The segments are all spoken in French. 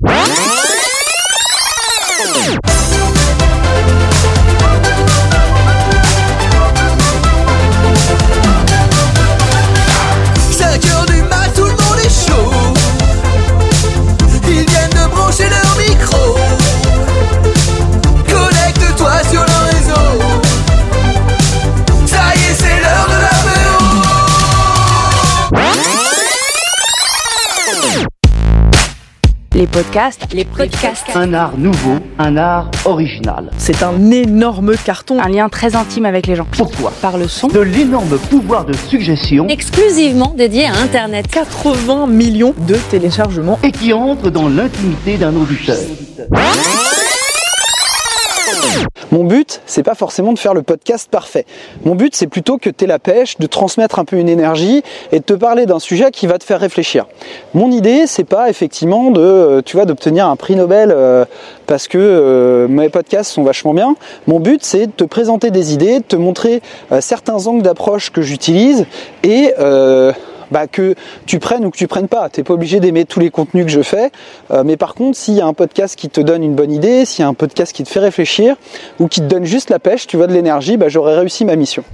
5 podcasts, les podcasts. Un art nouveau, un art original. C'est un énorme carton. Un lien très intime avec les gens. Pourquoi Par le son. De l'énorme pouvoir de suggestion exclusivement dédié à Internet. 80 millions de téléchargements. et qui entre dans l'intimité d'un auditeur. Mon but, c'est pas forcément de faire le podcast parfait. Mon but, c'est plutôt que tu la pêche, de transmettre un peu une énergie et de te parler d'un sujet qui va te faire réfléchir. Mon idée, c'est pas effectivement de, euh, tu vois, d'obtenir un prix Nobel euh, parce que euh, mes podcasts sont vachement bien. Mon but, c'est de te présenter des idées, de te montrer certains angles d'approche que j'utilise et bah, que tu prennes ou que tu prennes pas. T'es pas obligé d'aimer tous les contenus que je fais, Euh, mais par contre, s'il y a un podcast qui te donne une bonne idée, s'il y a un podcast qui te fait réfléchir ou qui te donne juste la pêche, tu vois, de l'énergie, bah, j'aurais réussi ma mission.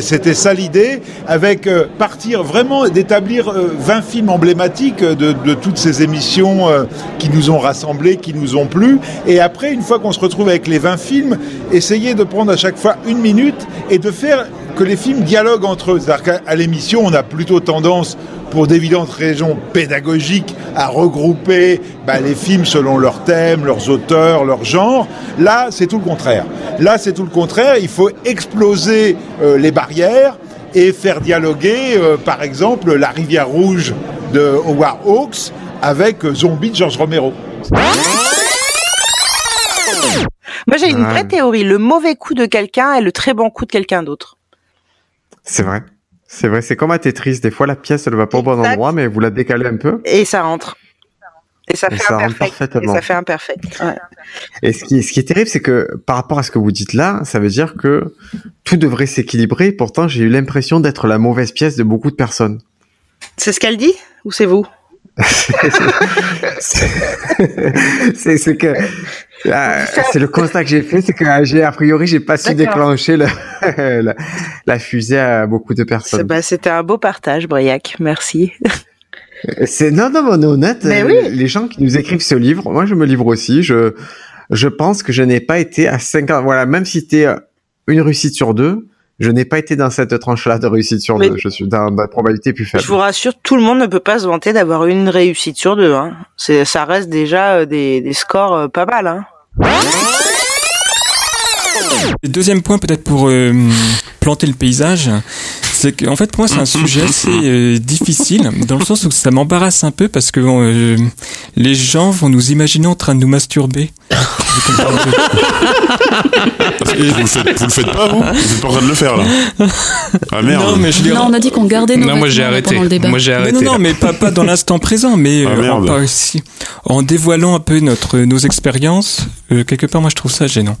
C'était ça l'idée, avec euh, partir vraiment d'établir euh, 20 films emblématiques de, toutes ces émissions euh, qui nous ont rassemblés, qui nous ont plu. Et après, une fois qu'on se retrouve avec les 20 films, essayer de prendre à chaque fois une minute et de faire que les films dialoguent entre eux. C'est-à-dire qu'à l'émission, on a plutôt tendance, pour d'évidentes raisons pédagogiques, à regrouper bah, les films selon leur thème, leurs auteurs, leur genre. Là, c'est tout le contraire. Là, c'est tout le contraire. Il faut exploser euh, les barrières et faire dialoguer, euh, par exemple, La Rivière Rouge de Howard Hawks avec euh, Zombie de George Romero. Moi, j'ai une vraie théorie. Le mauvais coup de quelqu'un est le très bon coup de quelqu'un d'autre. C'est vrai. C'est vrai, c'est comme à Tetris. Des fois, la pièce, elle va pas au bon endroit, mais vous la décalez un peu. Et ça rentre. Et ça fait ça un rentre perfect. Et ça fait un perfect. Ouais. Et ce qui, ce qui est terrible, c'est que par rapport à ce que vous dites là, ça veut dire que tout devrait s'équilibrer. Pourtant, j'ai eu l'impression d'être la mauvaise pièce de beaucoup de personnes. C'est ce qu'elle dit Ou c'est vous? C'est que c'est le constat que j'ai fait, c'est que euh, j'ai a priori j'ai pas su déclencher le- la, la fusée à beaucoup de C'est- personnes. bah, C'était un beau partage, Briac. Merci. C'est non non on est honnête. Mais euh, oui. Les gens qui nous écrivent ce livre, moi je me livre aussi. Je je pense que je n'ai pas été à 50. Voilà, même si euh, une réussite sur deux, je n'ai pas été dans cette tranche-là de réussite sur Mais- deux. Je suis dans la probabilité plus faible. Je vous rassure, tout le monde ne peut pas se vanter d'avoir une réussite sur deux. Hein. Ça reste déjà euh, des, des scores euh, pas mal. Hein. Deuxième point, peut-être pour euh, planter le paysage, c'est qu'en fait, pour moi, c'est un sujet assez euh, difficile, dans le sens où ça m'embarrasse un peu parce que euh, les gens vont nous imaginer en train de nous masturber. Vous le faites, vous le faites pas, vous? Vous êtes pas en train de le faire, là? Ah merde. Non, mais je veux dire- Non, on a dit qu'on gardait nos Non, moi, j'ai arrêté. pendant le débat. Moi, j'ai arrêté. Non, non, non, mais pas, pas dans l'instant présent, mais Ah, euh, merde. en, aussi- en dévoilant un peu notre, nos expériences, euh, quelque part, moi, je trouve ça gênant.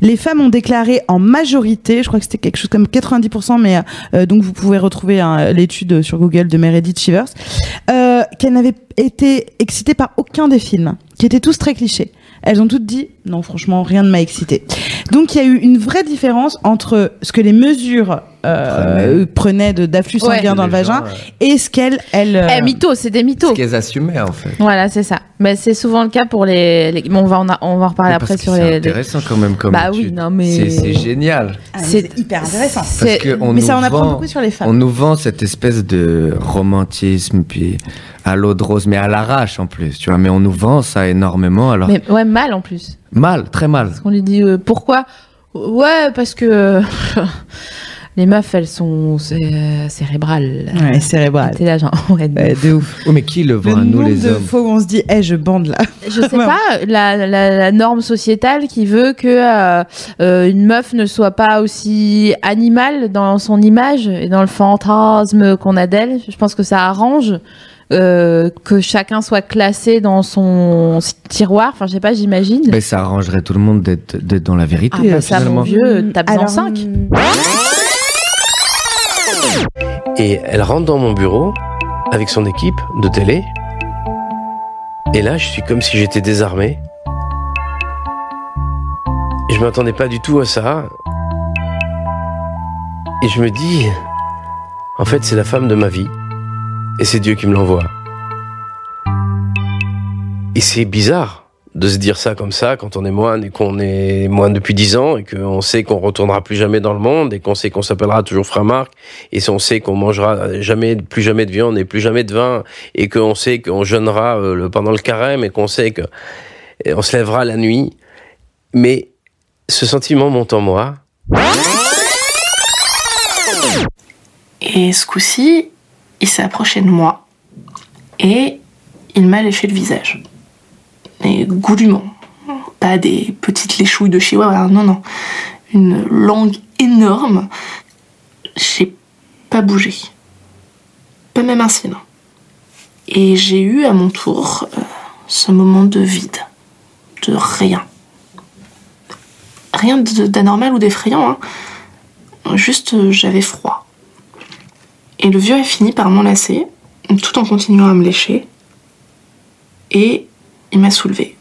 Les femmes ont déclaré en majorité, je crois que c'était quelque chose comme 90%, mais euh, donc vous pouvez retrouver hein, l'étude sur Google de Meredith Shivers, euh, qu'elles n'avaient été excitées par aucun des films, qui étaient tous très clichés. Elles ont toutes dit non, franchement, rien ne m'a excité. Donc il y a eu une vraie différence entre ce que les mesures euh, prenaient de d'afflux Ouais. sanguin dans le vagin et ce qu'elles elles. euh, Eh, mythos, c'est des mythos. Ce qu'elles assumaient en fait. Voilà, c'est ça. Mais c'est souvent le cas pour les. les- bon, on va en, a- on va en reparler Mais après parce que sur c'est les. les- intéressant quand même comme Bah oui, étude. non, mais- C'est- c'est génial. ah, c'est hyper intéressant. Parce que on mais nous ça en apprend vend- beaucoup sur les femmes. On nous vend cette espèce de romantisme, puis à l'eau de rose, mais à l'arrache en plus, tu vois. Mais on nous vend ça énormément, alors Mais ouais, mal en plus. mal, très mal. On lui dit euh, pourquoi? Ouais, parce que les meufs, elles sont cé- cérébrales. Ouais, cérébrales. T'es là, genre, ouais, de ouf. Oh, mais qui le vend Le à nous nombre les de hommes fois où on se dit, eh, je bande là. Je sais pas, la, la, la norme sociétale qui veut que euh, euh, une meuf ne soit pas aussi animale dans son image et dans le fantasme qu'on a d'elle. Je pense que ça arrange euh, que chacun soit classé dans son tiroir. Enfin, je sais pas, j'imagine. Mais ça arrangerait tout le monde d'être dans la vérité, Ah bah ça, mon vieux, t'as besoin Alors, de 5. Et elle rentre dans mon bureau avec son équipe de télé. Et là, je suis comme si j'étais désarmé. Je m'attendais pas du tout à ça. Et je me dis, en fait, c'est la femme de ma vie. Et c'est Dieu qui me l'envoie. Et c'est bizarre de se dire ça comme ça quand on est moine et qu'on est moine depuis dix ans et qu'on sait qu'on retournera plus jamais dans le monde et qu'on sait qu'on s'appellera toujours frère Marc et on sait qu'on mangera jamais plus jamais de viande et plus jamais de vin et qu'on sait qu'on jeûnera euh, pendant le carême et qu'on sait que et on se lèvera la nuit mais ce sentiment monte en moi Et ce coup-ci, il s'est approché de moi et il m'a léché le visage. Mais goulûment. Pas des petites léchouilles de chihuahua, non, non. Une langue énorme. J'ai pas bougé. Pas même un cil. Et j'ai eu à mon tour euh, ce moment de vide. De rien. Rien d'anormal ou d'effrayant, hein. Juste euh, j'avais froid. Et le vieux a fini par m'enlacer, tout en continuant à me lécher. Et il m'a soulevé.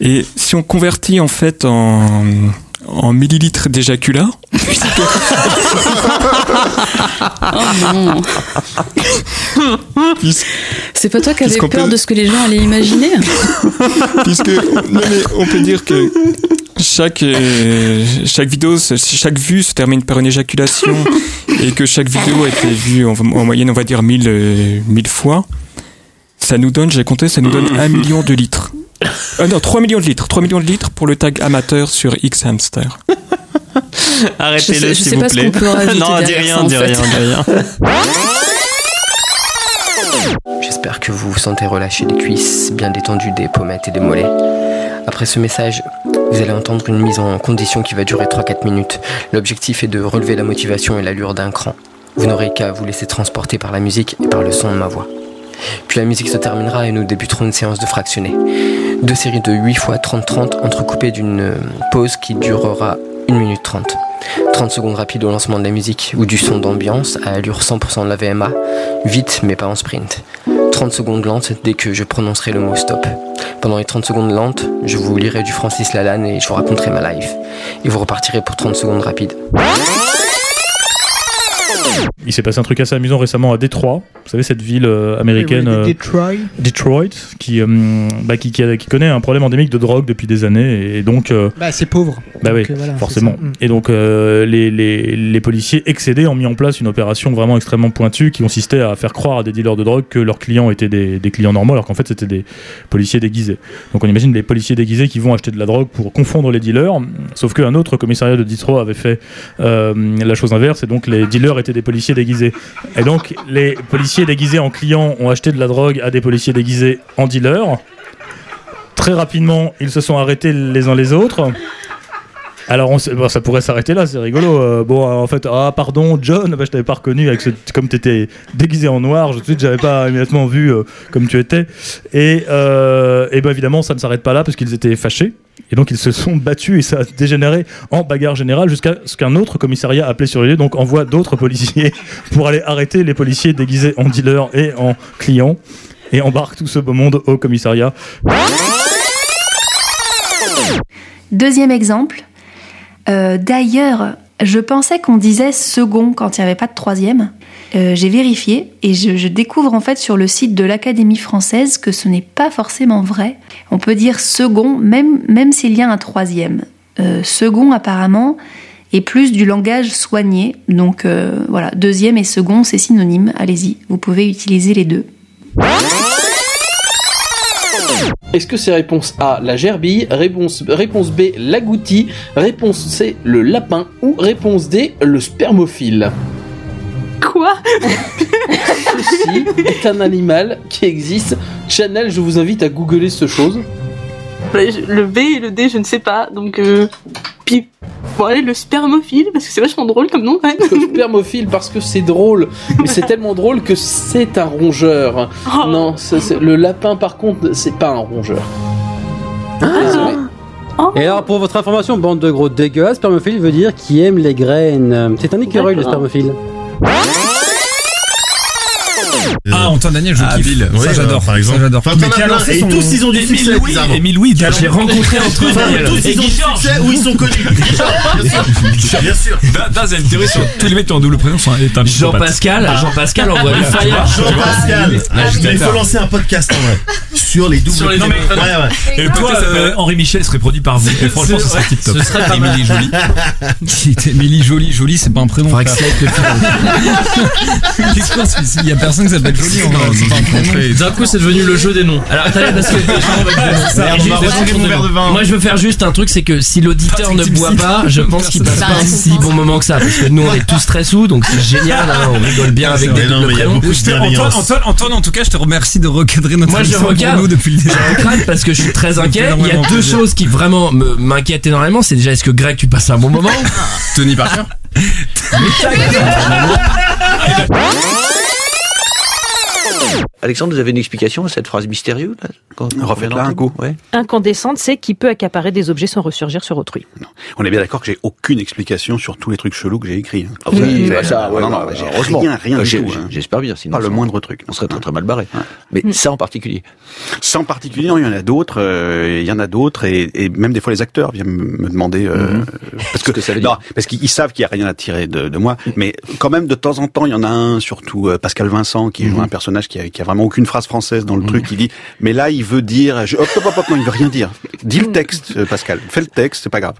Et si on convertit en fait en, en millilitres d'éjaculat, Oh non. C'est pas toi qui avais peur peut- de ce que les gens allaient imaginer puisque non, mais on peut dire que chaque euh, chaque vidéo, chaque vue se termine par une éjaculation et que chaque vidéo a été vue en, en moyenne, on va dire 1000 euh, 1000 fois. Ça nous donne, j'ai compté, ça nous donne 1 million de litres. Ah non, 3 millions de litres. 3 millions de litres pour le tag amateur sur X Hamster. Arrêtez-le, s'il sais vous pas ce plaît. qu'on peut rajouter non, dis rien, dis rien, dis rien. J'espère que vous vous sentez relâché des cuisses, bien détendu des pommettes et des mollets. Après ce message, vous allez entendre une mise en condition qui va durer 3-4 minutes. L'objectif est de relever la motivation et l'allure d'un cran. Vous n'aurez qu'à vous laisser transporter par la musique et par le son de ma voix. Puis la musique se terminera et nous débuterons une séance de fractionnés. Deux séries de 8 fois 30-30 entrecoupées d'une euh, pause qui durera 1 minute 30. 30 secondes rapides au lancement de la musique ou du son d'ambiance à allure 100% de la VMA, vite mais pas en sprint. 30 secondes lentes dès que je prononcerai le mot stop. Pendant les 30 secondes lentes, je vous lirai du Francis Lalanne et je vous raconterai ma life. Et vous repartirez pour 30 secondes rapides. Il s'est passé un truc assez amusant récemment à Détroit. Vous savez, cette ville euh, américaine. Oui, oui, euh, Detroit. Detroit, qui, euh, bah, qui, qui, a- qui connaît un problème endémique de drogue depuis des années. Et donc. Bah, c'est pauvre. bah Donc, oui, voilà, forcément. Mm. Et donc les, les, les policiers excédés ont mis en place une opération vraiment extrêmement pointue qui consistait à faire croire à des dealers de drogue que leurs clients étaient des, des clients normaux alors qu'en fait c'était des policiers déguisés. Donc on imagine les policiers déguisés qui vont acheter de la drogue pour confondre les dealers, sauf qu'un autre commissariat de Detroit avait fait euh, la chose inverse et donc les dealers étaient des policiers déguisés. Et donc les policiers déguisés en clients ont acheté de la drogue à des policiers déguisés en dealers. Très rapidement, ils se sont arrêtés les uns les autres. Alors, on bon, ça pourrait s'arrêter là, c'est rigolo. Euh, bon, euh, en fait, ah, pardon, John, bah, je t'avais pas reconnu avec comme t'étais déguisé en noir, je tout de suite, j'avais pas immédiatement vu euh, comme tu étais. Et, euh, et ben évidemment, ça ne s'arrête pas là parce qu'ils étaient fâchés. Et donc, ils se sont battus et ça a dégénéré en bagarre générale jusqu'à ce qu'un autre commissariat appelé sur les lieux, donc envoie d'autres policiers pour aller arrêter les policiers déguisés en dealers et en clients et embarque tout ce beau monde au commissariat. Deuxième exemple. Euh, D'ailleurs, je pensais qu'on disait second quand il n'y avait pas de troisième. Euh, J'ai vérifié et je, découvre en fait sur le site de l'Académie française que ce n'est pas forcément vrai. On peut dire second même, même s'il y a un troisième. Euh, second apparemment est plus du langage soigné. Donc voilà, deuxième et second c'est synonyme. Allez-y, vous pouvez utiliser les deux. Est-ce que c'est réponse A, la gerbille, réponse, réponse B, l'agouti, réponse C, le lapin ou réponse D, le spermophile? Quoi? Ceci est un animal qui existe. Chanel, je vous invite à googler ce chose. Bah, Le B et le D, je ne sais pas. Donc, euh... bon, allez, le spermophile, parce que c'est vachement drôle comme nom quand même. Le spermophile parce que c'est drôle, mais c'est tellement drôle que c'est un rongeur. Oh. Non, le lapin par contre, c'est pas un rongeur. Désolé. Et alors, pour votre information, bande de gros dégueulasses, spermophile veut dire qui aime les graines. C'est un écureuil, le spermophile. Ah, Antoine Daniel, je Ah, kiffe. Bill. ça Ouais, j'adore. par exemple. Ça j'adore. Enfin, as qui a lancé Et son- tous, ils ont du Émile succès, Louis, bizarrement. Émile Louis, je l'ai rencontré Enfin, Daniel. tous, ils ont du succès ou ils sont connus. Bien sûr. Daz a une théorie sur tous les mecs qui ont un double prénom sont est un psychopathe. Jean-Pascal, Jean-Pascal envoie du fire. Jean-Pascal. Ah, je suis Mais il faut lancer un podcast en vrai. Sur les doubles Sur les prénoms. doubles prénoms. Ouais, ouais. Et le toi, euh, Henri Michel serait produit par vous. Et franchement, ce serait tip top. Ce serait pas mal. Jolie. Émilie Jolie, Jolie, c'est pas un prénom. frère. Qu'est-ce qu'on se fait Il y a personne qui s'appelle Jolie en vrai. C'est pas un prénom. D'un coup, c'est devenu le jeu des noms. Alors, attendez, parce que. Merde, on va retirer mon verre de vin. Moi, je veux faire juste un truc, c'est que si l'auditeur ne boit pas, je pense qu'il passe pas un si bon moment que ça. Parce que nous, on est tous très sous, donc c'est génial. hein, on rigole bien avec des doubles prénoms. Je t'ai- Antoine, Antoine, Antoine, en tout cas, je te remercie de recadrer notre Moi, je émission pour recadre. nous depuis le début. Je recadre parce que je suis très inquiet. Il y a énormément deux plaisir. choses qui vraiment me- m'inquiètent énormément. C'est déjà, est-ce que Greg, tu passes un bon moment? Tony Parker Alexandre, vous avez une explication à cette phrase mystérieuse Refaites-la un coup. Ouais. Incandescente, c'est qui peut accaparer des objets sans ressurgir sur autrui. On est bien d'accord que j'ai aucune explication sur tous les trucs chelous que j'ai écrits. hein. Ah, Oui, bah, ça, ouais, non, non, bah, j'ai rien, rien Bah, du tout. hein. J'espère bien, sinon Pas le ça- moindre truc. On serait très très mal barré. Mais ça en particulier. Ça en particulier, non, il y en a d'autres. euh, il y en a d'autres, et, et même des fois les acteurs viennent me demander euh, parce que, ça veut non, dire. parce qu'ils ils savent qu'il y a rien à tirer de, de moi, mais quand même de temps en temps, il y en a un, surtout euh, Pascal Vincent, qui joue un personnage qui a, qui a vraiment aucune phrase française dans le truc. Il dit, mais là, il veut dire, je, hop, hop, hop, hop, non, il veut rien dire. Dis le texte, euh, Pascal. Fais le texte, c'est pas grave.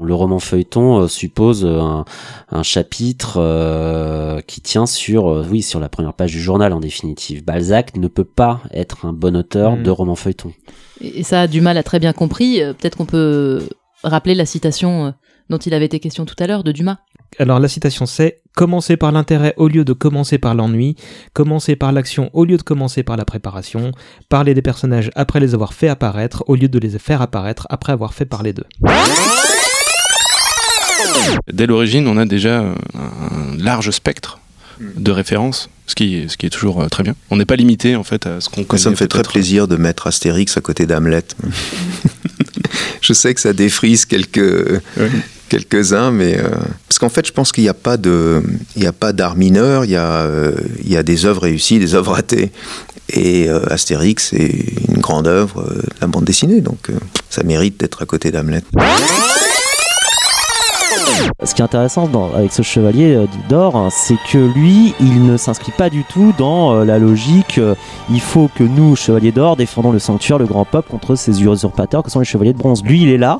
Le roman feuilleton euh, suppose euh, un, un chapitre euh, qui tient sur, euh, oui, sur la première page du journal en définitive. Balzac ne peut pas être un bon auteur Mm. de roman feuilleton. Et ça a du mal à très bien compris. Peut-être qu'on peut rappeler la citation euh, dont il avait été question tout à l'heure de Dumas. Alors la citation c'est commencer par l'intérêt au lieu de commencer par l'ennui, commencer par l'action au lieu de commencer par la préparation, parler des personnages après les avoir fait apparaître au lieu de les faire apparaître après avoir fait parler d'eux. Dès l'origine, on a déjà un large spectre de références, ce qui, est- ce qui est toujours euh, très bien. On n'est pas limité en fait à ce qu'on connaît. Ça me fait très plaisir de mettre Astérix à côté d'Hamlet. je sais que ça défrise quelques quelques-uns, mais euh, parce qu'en fait, je pense qu'il n'y a pas d'art mineur. Il y a, euh, il y a des œuvres réussies, des œuvres ratées. Et euh, Astérix est une grande œuvre de la bande dessinée, donc ça mérite d'être à côté d'Hamlet. Ce qui est intéressant avec ce chevalier d'or, hein, c'est que lui, il ne s'inscrit pas du tout dans la logique il faut que nous, chevaliers d'or, défendons le sanctuaire, le grand peuple contre ces usurpateurs que sont les chevaliers de bronze. Lui, il est là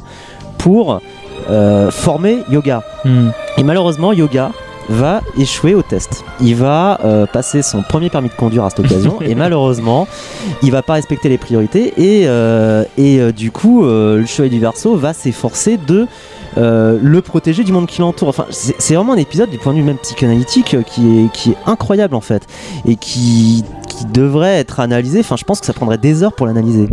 pour euh, former Yoga. Et malheureusement, Yoga va échouer au test. Il va euh, passer son premier permis de conduire à cette occasion et malheureusement, il va pas respecter les priorités et, euh, et euh, du coup, le chevalier du Verseau va s'efforcer de euh, le protéger du monde qui l'entoure. Enfin, c'est c'est vraiment un épisode du point de vue même psychanalytique euh, qui est, qui est incroyable en fait et qui, qui devrait être analysé. Enfin, je pense que ça prendrait des heures pour l'analyser.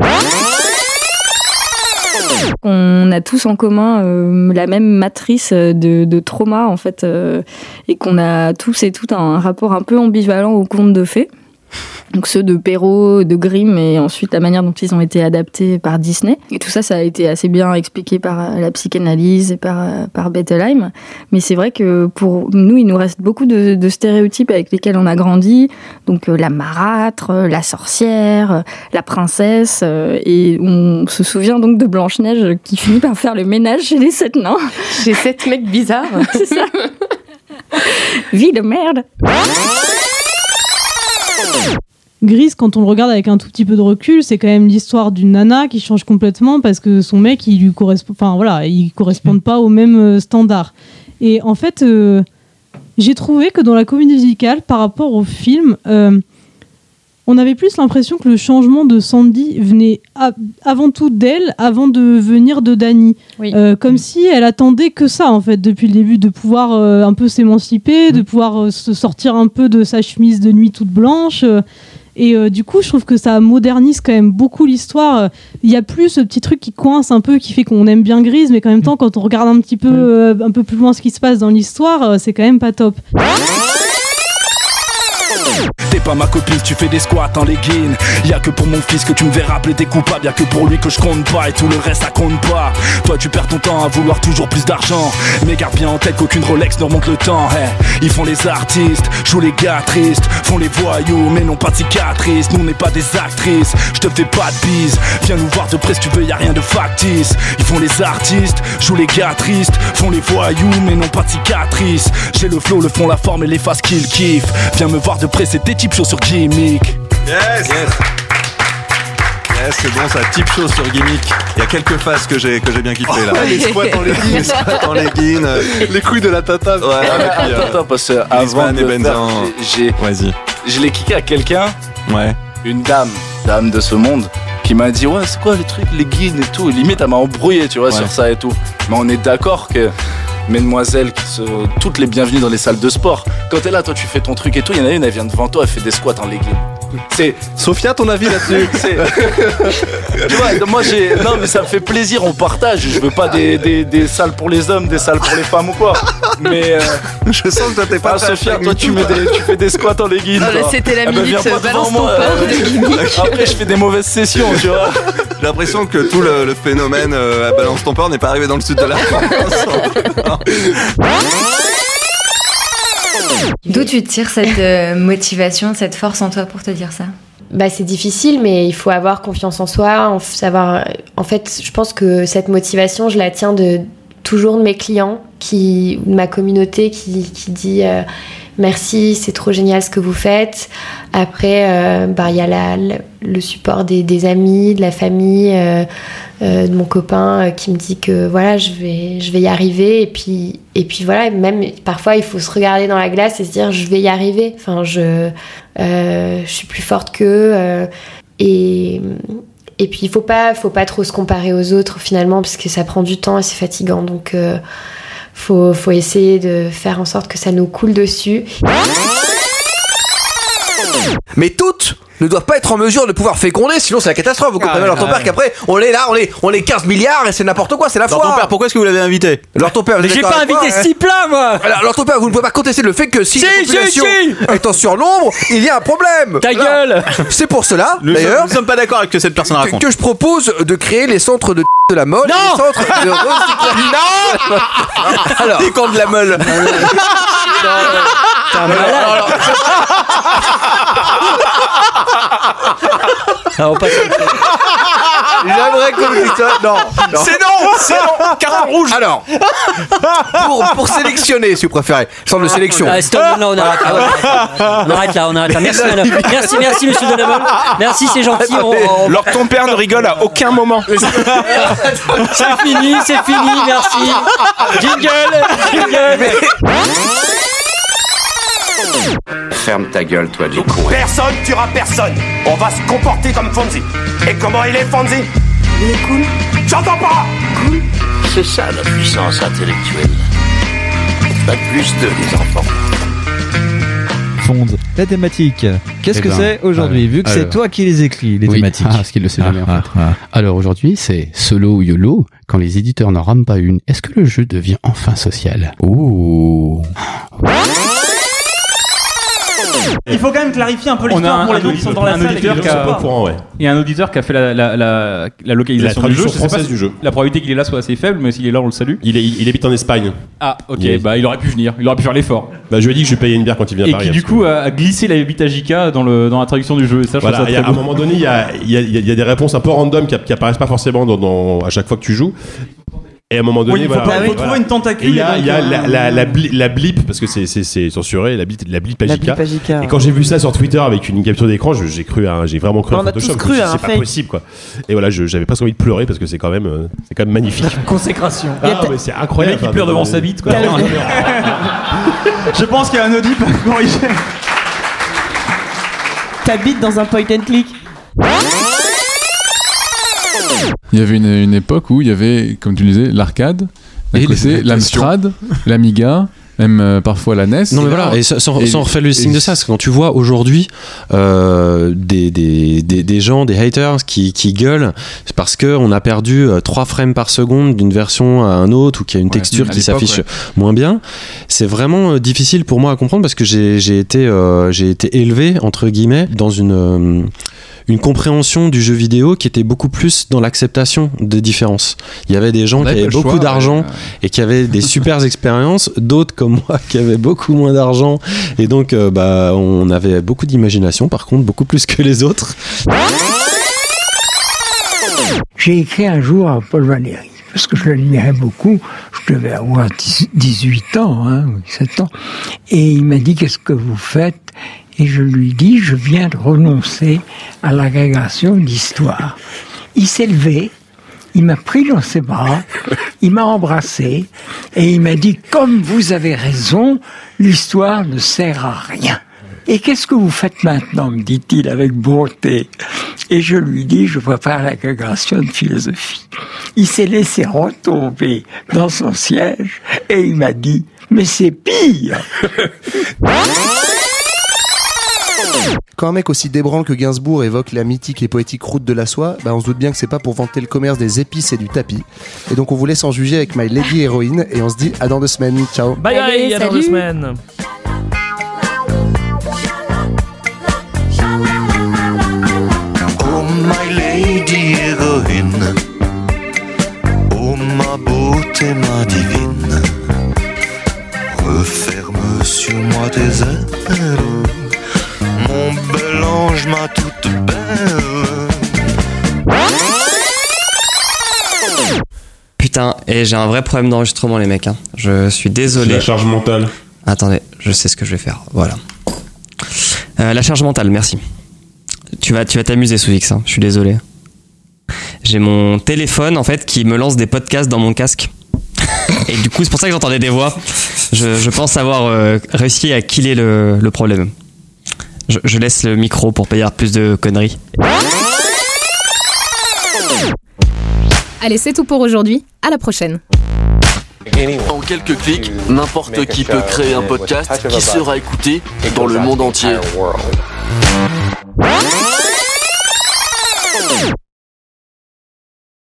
On a tous en commun euh, la même matrice euh, de, de trauma en fait euh, et qu'on a tous et toutes un rapport un peu ambivalent aux contes de fées. Donc ceux de Perrault, de Grimm et ensuite la manière dont ils ont été adaptés par Disney. Et tout ça, ça a été assez bien expliqué par euh, la psychanalyse et par, euh, par Bettelheim. Mais c'est vrai que pour nous, il nous reste beaucoup de, de stéréotypes avec lesquels on a grandi. Donc euh, la marâtre, la sorcière, la princesse. euh, et on se souvient donc de Blanche-Neige qui finit par faire le ménage chez les sept nains. Chez sept mecs bizarres. c'est ça. Vie de merde. Grise, quand on le regarde avec un tout petit peu de recul, c'est quand même l'histoire d'une nana qui change complètement parce que son mec, il lui correspond, enfin voilà, ils correspondent pas au même euh, standard. Et en fait, euh, j'ai trouvé que dans la comédie musicale, par rapport au film, euh, on avait plus l'impression que le changement de Sandy venait avant tout d'elle, avant de venir de Danny. Euh, comme si elle attendait que ça, en fait, depuis le début, de pouvoir euh, un peu s'émanciper, de pouvoir euh, se sortir un peu de sa chemise de nuit toute blanche. Et euh, du coup, je trouve que ça modernise quand même beaucoup l'histoire. Il y a plus ce petit truc qui coince un peu, qui fait qu'on aime bien Grise, mais qu'en même temps, quand on regarde un petit peu, euh, un peu plus loin ce qui se passe dans l'histoire, euh, c'est quand même pas top. T'es pas ma copine, tu fais des squats en legging. Y'a que pour mon fils que tu me verras plaider coupable. Y'a que pour lui que je compte pas et tout le reste ça compte pas. Toi tu perds ton temps à vouloir toujours plus d'argent. Mais garde bien en tête qu'aucune Rolex ne remonte le temps. eh. Ils font les artistes, jouent les gars tristes. Font les voyous, mais non pas de cicatrices. Nous on pas des actrices, je te fais pas de bise. Viens nous voir de près si tu veux, y a rien de factice. Ils font les artistes, jouent les gars tristes. Font les voyous, mais non pas de cicatrices. J'ai le flow, le fond, la forme et les faces qu'ils kiffent. Viens me voir près, des types chauds sur gimmick. Yes Yes, c'est bon, ça type chaud sur gimmick. Il y a quelques phases que j'ai que j'ai bien kiffé là. Ah, les squats en leggings. les squats en leggings. euh, Les couilles de la tata. Ouais, avec puis, euh, parce que avant Griezmann de le j'ai, Vas-y. je l'ai kické à quelqu'un, Ouais. une dame, dame de ce monde, qui m'a dit ouais c'est quoi les trucs, les guines et tout. Limite elle m'a embrouillé, tu vois, Ouais. sur ça et tout. Mais on est d'accord que mesdemoiselles qui sont toutes les bienvenues dans les salles de sport. Quand t'es là, toi tu fais ton truc et tout, il y en a une, elle vient devant toi, elle fait des squats en leggings. C'est Sophia, ton avis là-dessus Tu vois, moi j'ai. Non, mais ça me fait plaisir, on partage. Je veux pas des, des, des salles pour les hommes, des salles pour les femmes ou quoi. Mais. euh, Je sens que toi t'es pas Ah, Sophia, toi tu, mets des, tu fais des squats en leggings. Ah, toi. c'était la Eh ben, minute, viens pas balance devant ton moi, euh. Après, je fais des mauvaises sessions, tu vois. J'ai l'impression que tout le, le phénomène euh, à balance ton port n'est pas arrivé dans le sud de la France. D'où tu tires cette euh, motivation, cette force en toi pour te dire ça? Bah, c'est difficile, mais il faut avoir confiance en soi, savoir. En fait, je pense que cette motivation, je la tiens de toujours de mes clients, qui, de ma communauté qui, qui dit euh, merci, c'est trop génial ce que vous faites. Après, euh, bah, il y a le support des, amis, de la famille, euh, euh, de mon copain euh, qui me dit que voilà, je vais, je vais y arriver. Et puis, et puis voilà, même parfois, il faut se regarder dans la glace et se dire je vais y arriver. Enfin, je, euh, je suis plus forte qu'eux. et, et puis, il faut pas, faut pas trop se comparer aux autres finalement, parce que ça prend du temps et c'est fatigant. Donc, faut, faut essayer de faire en sorte que ça nous coule dessus. Mais toutes ne doivent pas être en mesure de pouvoir féconder, sinon c'est la catastrophe. Vous comprenez alors ton père qu'après, on est là, on est, on est 15 milliards et c'est n'importe quoi, c'est la Alors foi. ton père, pourquoi est-ce que vous l'avez invité? Alors ton père, vous Mais êtes j'ai d'accord pas avec moi, invité hein ce type-là, moi alors, alors ton père, vous ne pouvez pas contester le fait que si, Si, la si, population si est en surnombre, il y a un problème. Ta gueule C'est pour cela, Nous d'ailleurs, sommes- nous sommes pas d'accord avec ce que cette personne que, raconte. que je propose de créer les centres de de la mode, Non les centres de recyclage. non Alors, Les camps de la meule. T'es un malade. Alors, on passe J'aimerais qu'on dise ça. Non, C'est non, c'est non. Carton rouge. Alors, pour, pour sélectionner, si vous préférez, centre de sélection. Ah, stop, non, on arrête là. On arrête là, on arrête là. Merci, madame. merci, merci, monsieur Denamol. Merci, c'est gentil. On, on- Alors ton père ne rigole à aucun moment. C'est fini, c'est fini, merci. Jingle, jingle. Ferme ta gueule, toi, du con. Personne tuera personne. On va se comporter comme Fonzie. Et comment il est, Fonzie Il est cool. J'entends pas C'est ça la puissance intellectuelle. Pas plus de les enfants. Fonds, la thématique. Qu'est-ce Eh que ben, c'est aujourd'hui, euh, vu que c'est toi qui les écris, les Oui. thématiques Ah, parce qu'il le sait jamais, en Ah, fait. ah, Alors aujourd'hui, c'est solo ou YOLO. Quand les éditeurs n'en rament pas une, est-ce que le jeu devient enfin social? Ouh. Il faut quand même clarifier un peu l'histoire pour les gens qui sont dans la salle. et. Il y a un auditeur qui a fait la, la, la, la localisation La du jeu. traduction Je sais pas française si- du jeu. La probabilité qu'il est là soit assez faible, mais s'il est là, on le salue. Il, est- il habite en Espagne. Ah, ok. Il est- Bah, il aurait pu venir. Il aurait pu faire l'effort. Bah, je lui ai dit que je lui payais une bière quand il vient à Et Paris. qui, du parce coup, a a glissé la bite à JK dans, le, dans la traduction du jeu. Et ça, je Voilà, et à un moment donné, il y a, il y a- il y a- il y a des réponses un peu random qui, qui apparaissent pas forcément dans, dans- à chaque fois que tu joues. Et à un moment donné, Oui, il faut voilà, pas- il faut voilà. trouver une tentacule il y a, et il y a donc, la, euh, la, la, bli- la blip, parce que c'est- censuré, la blip, la blip La Agica. blip Agica, Et quand j'ai vu ça sur Twitter avec une capture d'écran, j'ai cru, à- j'ai vraiment cru On à a Photoshop. tous cru à un C'est pas fake. possible, quoi. Et voilà, j'avais presque envie de pleurer parce que c'est quand même, euh, c'est quand même magnifique. Consécration. Ah, mais c'est incroyable. Le mec, il Enfin, pleure de- devant sa bite, quoi. Je pense qu'il y a un audit pour corriger. T'habites dans un point and click Il y avait une, une époque où il y avait, comme tu le disais, l'arcade, l'Amstrad, l'Amiga, même euh, parfois la NES. Non mais voilà, là- et sans, sans, et- sans refaire le signe de ça, c'est quand tu vois aujourd'hui euh, des, des, des, des gens, des haters qui, qui gueulent parce qu'on a perdu euh, 3 frames par seconde d'une version à un autre ou qu'il y a une texture qui s'affiche ouais. moins bien, c'est vraiment euh, difficile pour moi à comprendre parce que j'ai été, euh, j'ai été élevé, entre guillemets, dans une... une compréhension du jeu vidéo qui était beaucoup plus dans l'acceptation des différences. Il y avait des gens On qui avaient beaucoup d'argent ouais. et qui avaient des super expériences, d'autres comme moi qui avaient beaucoup moins d'argent et donc euh, bah on avait beaucoup d'imagination par contre beaucoup plus que les autres. J'ai écrit un jour à Paul Valéry, parce que je l'admirais beaucoup. Je devais avoir 10 18 ans, hein, ou 17 ans. Et il m'a dit, qu'est-ce que vous faites? Et je lui dis, je viens de renoncer à l'agrégation d'histoire. Il s'est levé, il m'a pris dans ses bras, il m'a embrassé, et il m'a dit, comme vous avez raison, l'histoire ne sert à rien. Et qu'est-ce que vous faites maintenant me dit-il avec bonté. Et je lui dis, je prépare l'agrégation de philosophie. Il s'est laissé retomber dans son siège et il m'a dit, mais c'est pire. Quand un mec aussi débranle que Gainsbourg évoque la mythique et poétique route de la soie, bah on se doute bien que c'est pas pour vanter le commerce des épices et du tapis. Et donc on vous laisse en juger avec My Lady Héroïne et on se dit à dans deux semaines. Ciao. Bye bye, à dans deux semaines. Oh my lady héroïne, oh ma beauté, ma divine, referme sur moi tes ailes, mon bel ange, ma toute belle. Putain, et j'ai un vrai problème d'enregistrement, les mecs. hein. Je suis désolé. La charge mentale. Attendez, je sais ce que je vais faire. Voilà. Euh, la charge mentale, merci. Tu vas, tu vas t'amuser, Souvix. Hein. Je suis désolé. J'ai mon téléphone en fait qui me lance des podcasts dans mon casque. Et du coup, c'est pour ça que j'entendais des voix. Je, je pense avoir euh, réussi à killer le, le problème. Je, je laisse le micro pour dire plus de conneries. Allez, c'est tout pour aujourd'hui. À la prochaine. En quelques clics, n'importe qui peut créer un podcast qui sera écouté dans le monde entier.